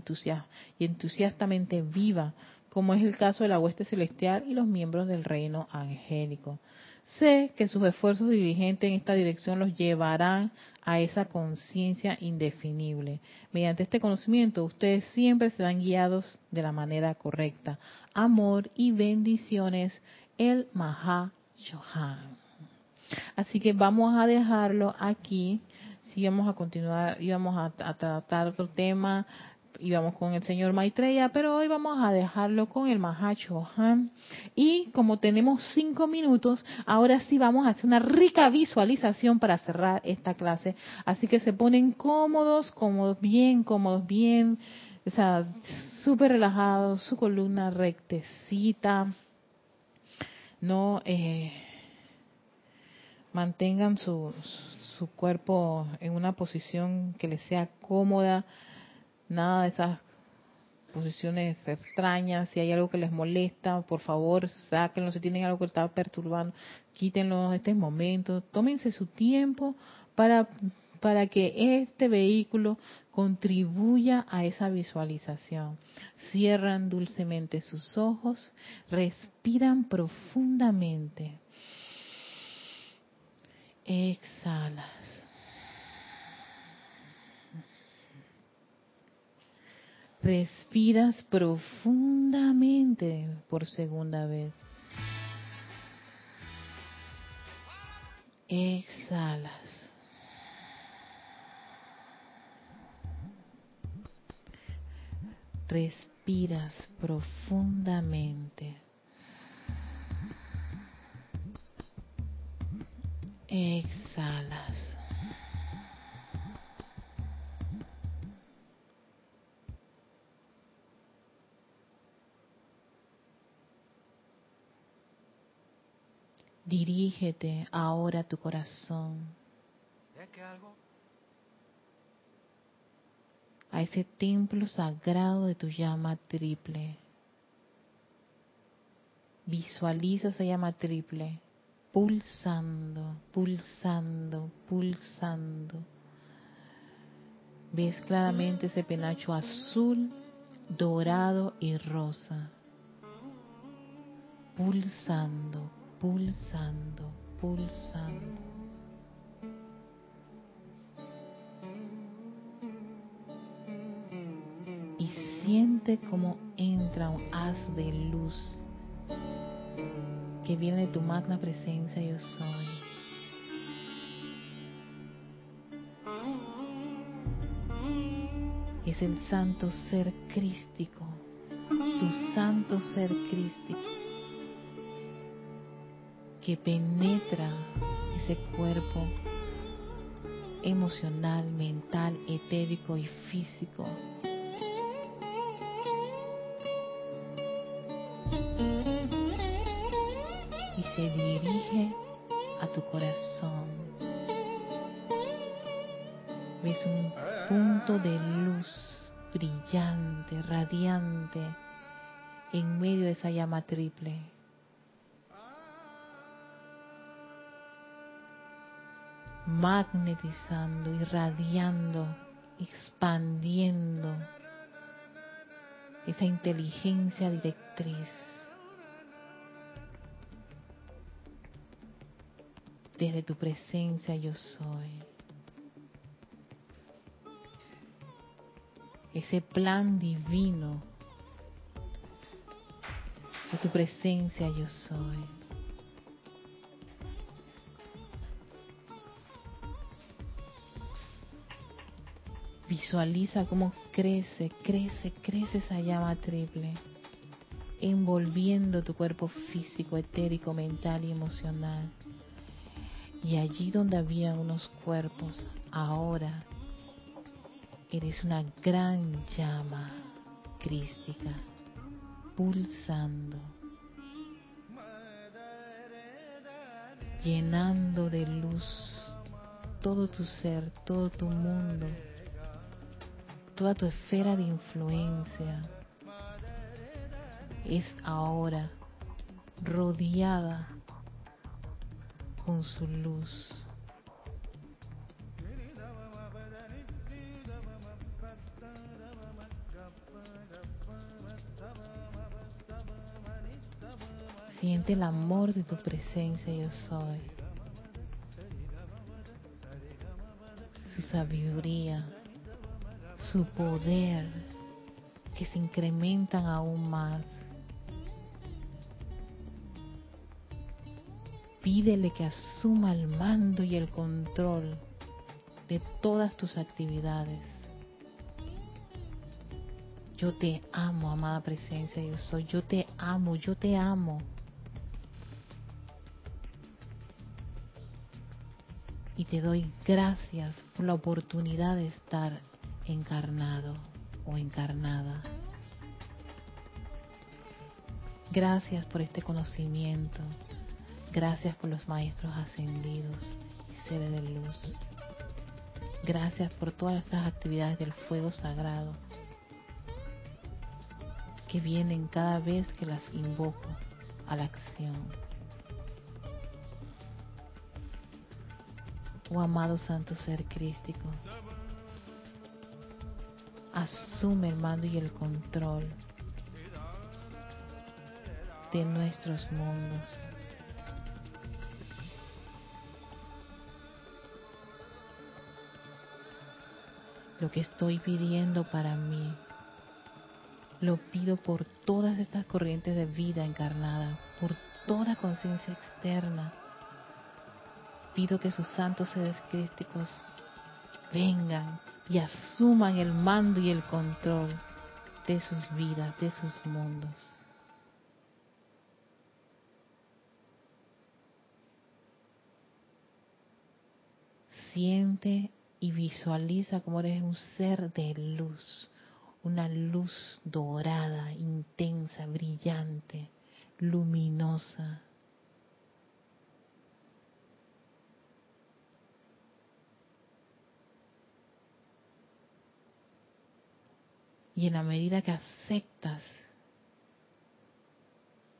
y entusiastamente viva, como es el caso de la hueste celestial y los miembros del reino angélico. Sé que sus esfuerzos dirigentes en esta dirección los llevarán a esa conciencia indefinible. Mediante este conocimiento, ustedes siempre serán guiados de la manera correcta. Amor y bendiciones el Maha Chohan. Así que vamos a dejarlo aquí. Si vamos a continuar, íbamos a, tratar otro tema, íbamos con el señor Maitreya, pero hoy vamos a dejarlo con el Maha Chohan. Y como tenemos cinco minutos, ahora sí vamos a hacer una rica visualización para cerrar esta clase. Así que se ponen cómodos, cómodos, bien cómodos, bien, o sea, súper relajados, su columna rectecita no eh, mantengan su, su cuerpo en una posición que les sea cómoda, nada de esas posiciones extrañas, si hay algo que les molesta, por favor, sáquenlo, si tienen algo que está perturbando, quítenlo en este momento, tómense su tiempo para, para que este vehículo contribuya a esa visualización. Cierran dulcemente sus ojos, respiran profundamente. Exhalas. Respiras profundamente por segunda vez. Exhalas. respiras profundamente. Exhalas. Dirígete ahora a tu corazón. a ese templo sagrado de tu llama triple. Visualiza esa llama triple pulsando, pulsando, pulsando. Ves claramente ese penacho azul, dorado y rosa. Pulsando, pulsando, pulsando. Siente como entra un haz de luz que viene de tu magna presencia yo soy. Es el santo ser crístico, tu santo ser crístico, que penetra ese cuerpo emocional, mental, etérico y físico se dirige a tu corazón. Ves un punto de luz brillante, radiante, en medio de esa llama triple. Magnetizando, irradiando, expandiendo esa inteligencia directriz desde tu presencia yo soy. Ese plan divino de tu presencia yo soy. Visualiza cómo crece, crece, crece esa llama triple, envolviendo tu cuerpo físico, etérico, mental y emocional. Y allí donde había unos cuerpos, ahora eres una gran llama crística, pulsando, llenando de luz todo tu ser, todo tu mundo, toda tu esfera de influencia. Es ahora rodeada con su luz. Siente el amor de tu presencia, yo soy. Su sabiduría, su poder, que se incrementan aún más. Pídele que asuma el mando y el control de todas tus actividades. Yo te amo, amada presencia, yo soy. Yo te amo, yo te amo. Y te doy gracias por la oportunidad de estar encarnado o encarnada. Gracias por este conocimiento. Gracias por los maestros ascendidos y seres de luz. Gracias por todas esas actividades del fuego sagrado que vienen cada vez que las invoco a la acción. Oh amado Santo Ser Crístico, asume el mando y el control de nuestros mundos. Lo que estoy pidiendo para mí, lo pido por todas estas corrientes de vida encarnada, por toda conciencia externa pido que sus santos seres crísticos vengan y asuman el mando y el control de sus vidas, de sus mundos. Siente y visualiza como eres un ser de luz, una luz dorada, intensa, brillante, luminosa Y en la medida que aceptas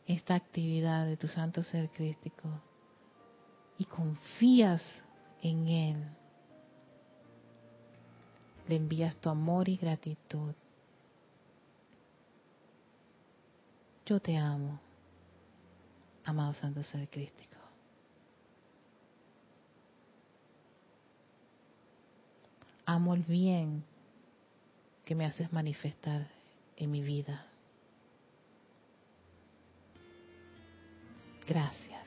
esta actividad de tu santo ser crístico y confías en Él, le envías tu amor y gratitud. Yo te amo, amado santo ser crístico. Amo el bien que me haces manifestar en mi vida. Gracias.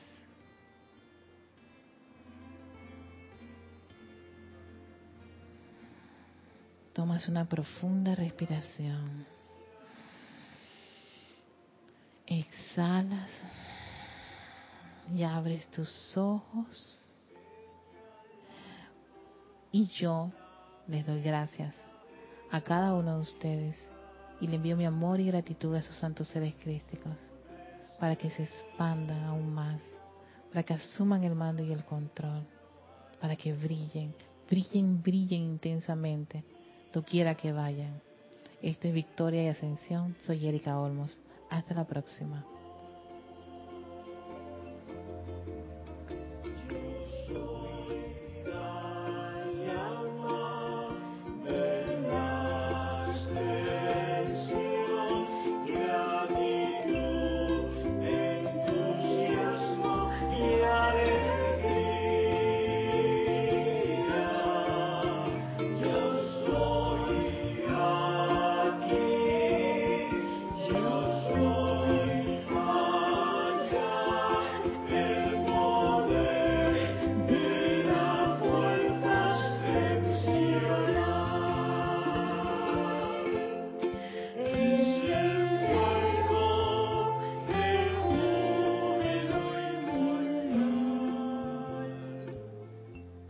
Tomas una profunda respiración. Exhalas y abres tus ojos. Y yo les doy gracias a cada uno de ustedes y le envío mi amor y gratitud a esos santos seres crísticos para que se expandan aún más, para que asuman el mando y el control, para que brillen, brillen, brillen intensamente, quiera que vayan. Esto es Victoria y Ascensión, soy Erika Olmos. Hasta la próxima.